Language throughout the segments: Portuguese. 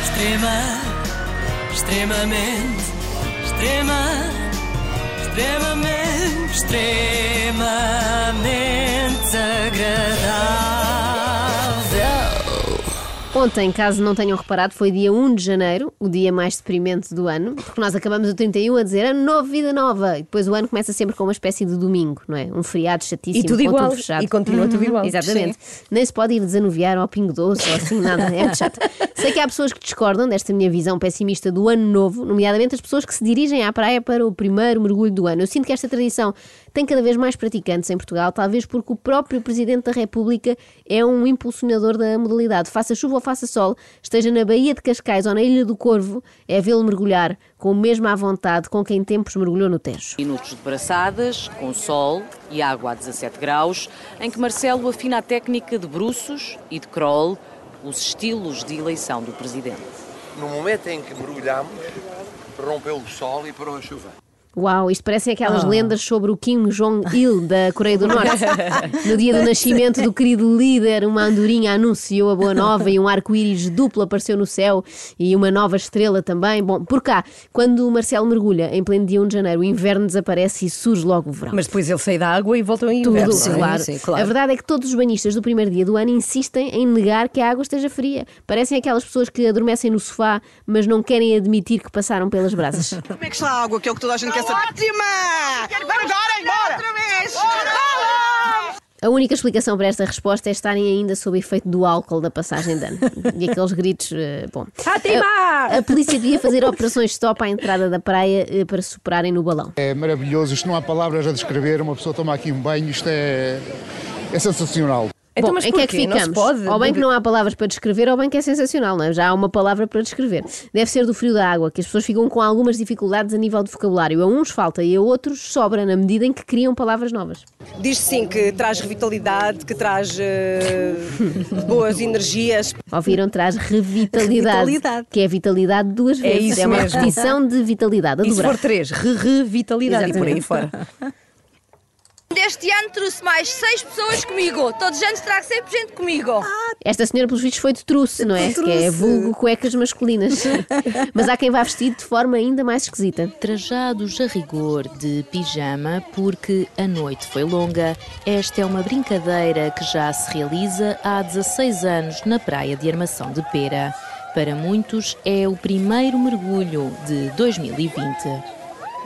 Extrema, extremamente, extrema, extremamente, extremamente Ontem, caso não tenham reparado, foi dia 1 de janeiro, o dia mais deprimente do ano, porque nós acabamos o 31 a dizer ano novo, vida nova, e depois o ano começa sempre com uma espécie de domingo, não é? Um feriado chatíssimo, E tudo igual. tudo fechado. E continua tudo igual. Exatamente. Nem se pode ir desanuviar ao pingo doce ou assim, nada. É muito chato. Sei que há pessoas que discordam desta minha visão pessimista do ano novo, nomeadamente as pessoas que se dirigem à praia para o primeiro mergulho do ano. Eu sinto que esta tradição tem cada vez mais praticantes em Portugal, talvez porque o próprio Presidente da República é um impulsionador da modalidade. Faça chuva ou faça sol, esteja na Baía de Cascais ou na Ilha do Corvo, é vê-lo mergulhar com o mesmo à vontade com quem tempos mergulhou no Tejo. Minutos de braçadas, com sol e água a 17 graus, em que Marcelo afina a técnica de bruços e de crawl, os estilos de eleição do presidente. No momento em que mergulhamos, rompeu o sol e parou a chuva. Uau, isto parecem aquelas Ah. lendas sobre o Kim Jong-il da Coreia do Norte. No dia do nascimento do querido líder, uma andorinha anunciou a boa nova e um arco-íris duplo apareceu no céu e uma nova estrela também. Bom, por cá, quando o Marcelo mergulha em pleno dia 1 de janeiro, o inverno desaparece e surge logo o verão. Mas depois ele sai da água e voltam em Tudo, inverno. não é? claro. Sim, claro. A verdade é que todos os banhistas do primeiro dia do ano insistem em negar que a água esteja fria. Parecem aquelas pessoas que adormecem no sofá, mas não querem admitir que passaram pelas brasas. Como é que está a água, que é o que toda a gente quer saber? Ótima! Vamos embora, embora! Outra vez! A única explicação para esta resposta é estarem ainda sob efeito do álcool da passagem de ano. E aqueles gritos, eh, bom. Fátima! A, a polícia devia fazer operações stop à entrada da praia eh, para superarem no balão. É maravilhoso, isto não há palavras a descrever. Uma pessoa toma aqui um banho, isto é, é sensacional. Então, Bom, mas em que é que porquê? Não ficamos? pode? Ou bem que não há palavras para descrever, ou bem que é sensacional, não é? Já há uma palavra para descrever. Deve ser do frio da água, que as pessoas ficam com algumas dificuldades a nível de vocabulário. A uns falta e a outros sobra, na medida em que criam palavras novas. Diz sim que traz revitalidade, que traz eh, boas energias. Ouviram? Traz revitalidade. Vitalidade. Que é vitalidade duas É vezes. isso uma mesmo. repetição de vitalidade. E se for três, re-revitalidade e por aí fora. Deste ano trouxe mais seis pessoas comigo. Todos os anos trago sempre gente comigo. Esta senhora, pelos vistos, foi de truce, não é? Que é vulgo cuecas masculinas. Mas há quem vá vestido de forma ainda mais esquisita. Trajados a rigor de pijama, porque a noite foi longa, esta é uma brincadeira que já se realiza há 16 anos na praia de Armação de Pera. Para muitos, é o primeiro mergulho de 2020.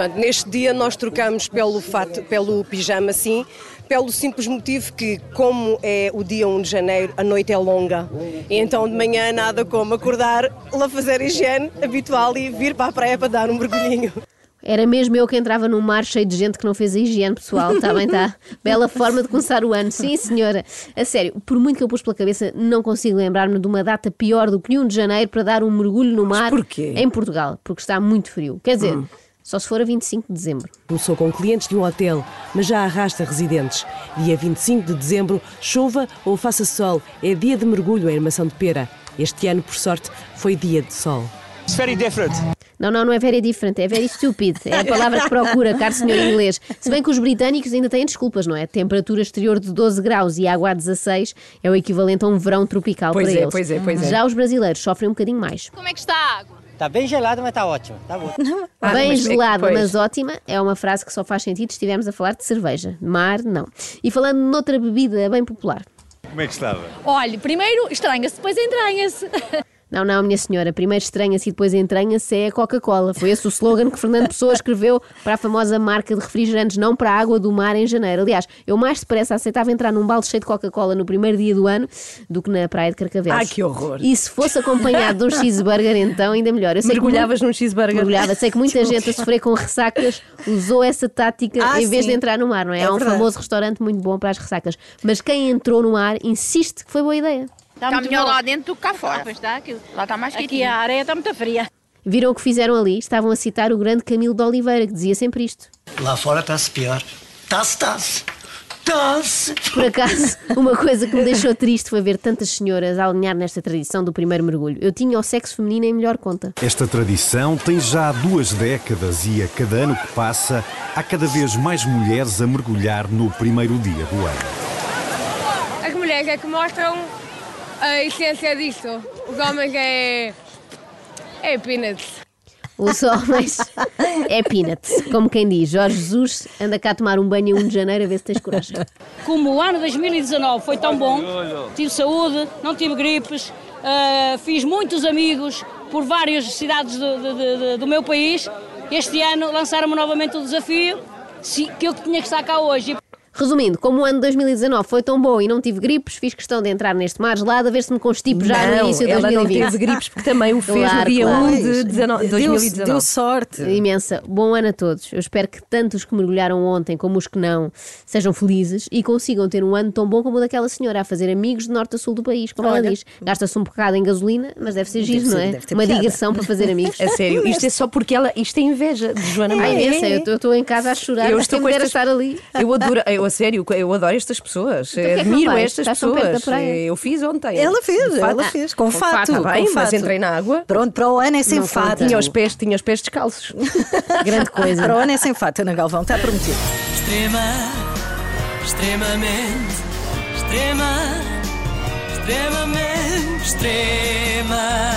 Portanto, neste dia nós trocamos pelo, fato, pelo pijama, sim, pelo simples motivo que, como é o dia 1 de janeiro, a noite é longa. E então de manhã nada como acordar, lá fazer a higiene habitual e vir para a praia para dar um mergulhinho. Era mesmo eu que entrava num mar cheio de gente que não fez a higiene pessoal. Está bem, está? Bela forma de começar o ano. Sim, senhora. A sério, por muito que eu pus pela cabeça, não consigo lembrar-me de uma data pior do que 1 de janeiro para dar um mergulho no mar porquê? em Portugal, porque está muito frio. Quer dizer, só se for a 25 de dezembro. Começou com clientes de um hotel, mas já arrasta residentes. Dia 25 de dezembro, chova ou faça sol, é dia de mergulho em Armação de Pera. Este ano, por sorte, foi dia de sol. It's very different. Não, não, não é very different, é very stupid. É a palavra que procura, caro senhor inglês. Se bem que os britânicos ainda têm desculpas, não é? Temperatura exterior de 12 graus e água a 16 é o equivalente a um verão tropical Pois para é, eles. pois é, pois é. Já os brasileiros sofrem um bocadinho mais. Como é que está a água? Tá bem gelado, mas tá ótimo. Tá bom. Ah, Bem é gelada, pois. mas ótima, é uma frase que só faz sentido se estivermos a falar de cerveja. Mar, não. E falando noutra bebida bem popular. Como é que estava? Olha, primeiro estranha-se, depois entranha-se. Não, não, minha senhora, primeiro estranha-se e depois entranha-se é a Coca-Cola. Foi esse o slogan que Fernando Pessoa escreveu para a famosa marca de refrigerantes, não para a água do mar em janeiro. Aliás, eu mais depressa aceitava entrar num balde cheio de Coca-Cola no primeiro dia do ano do que na praia de Carcavelos. Ah, que horror. E se fosse acompanhado de um cheeseburger, então ainda melhor. Eu sei que Mergulhavas mu- num cheeseburger. Mergulhava. Sei que muita gente a sofrer com ressacas usou essa tática Ah, em vez sim. de entrar no mar, não é? É Há um verdade. famoso restaurante muito bom para as ressacas. Mas quem entrou no mar insiste que foi boa ideia. Está melhor lá dentro do que cá fora. pois está, aquilo. Lá está mais Aqui a areia está muito fria. Viram o que fizeram ali? Estavam a citar o grande Camilo de Oliveira, que dizia sempre isto. Lá fora está-se pior. Tá-se, tá-se. Tá-se. Por acaso, uma coisa que me deixou triste foi ver tantas senhoras a alinhar nesta tradição do primeiro mergulho. Eu tinha o sexo feminino em melhor conta. Esta tradição tem já duas décadas e a cada ano que passa há cada vez mais mulheres a mergulhar no primeiro dia do ano. branca que mostram a essência disto. Os homens é. é peanuts. Os homens é peanuts. Como quem diz, Jorge Jesus anda cá a tomar um banho em 1 de janeiro a ver se tens coragem. Como o ano 2019 foi tão bom, tive saúde, não tive gripes, ah, fiz muitos amigos por várias cidades do, do- do- do meu país. Este ano lançaram-me novamente o desafio se- que eu tinha que estar cá hoje. Resumindo, como o ano 2019 foi tão bom e não tive gripes, fiz questão de entrar neste mar gelado a ver se me constipo já no Não, início de ela não 2020. teve gripes porque também o fez no Claro, dia claro. 1 de 19 Deu- 2019. deu sorte. Imensa. Bom ano a todos. Eu espero que tanto os que mergulharam ontem como os que não sejam felizes e consigam ter um ano tão bom como o daquela senhora a fazer amigos de norte a sul do país, como ela Olha. diz. Gasta-se um bocado em gasolina, mas deve ser giro, não é? deve ter Uma piada. digressão para fazer amigos. A sério, isto é só porque ela. Isto é inveja de Joana Marques. eu sei, eu estou- eu estou em casa a chorar. Eu estou estas... estar ali. Eu adoro, eu, a sério, eu adoro estas pessoas. que é que não Admiro estas Estás pessoas. Eu fiz ontem. Ela fez, ela fez, com, Com fato. fato, bem, com mas fato. entrei na água. Pronto, para o ano é sem Não fato. Tinha os pés, tinha os pés descalços. Grande coisa. Para o ano é sem fato, Ana Galvão, está prometido. Extrema, extremamente, extrema, extremamente, extremamente agradável.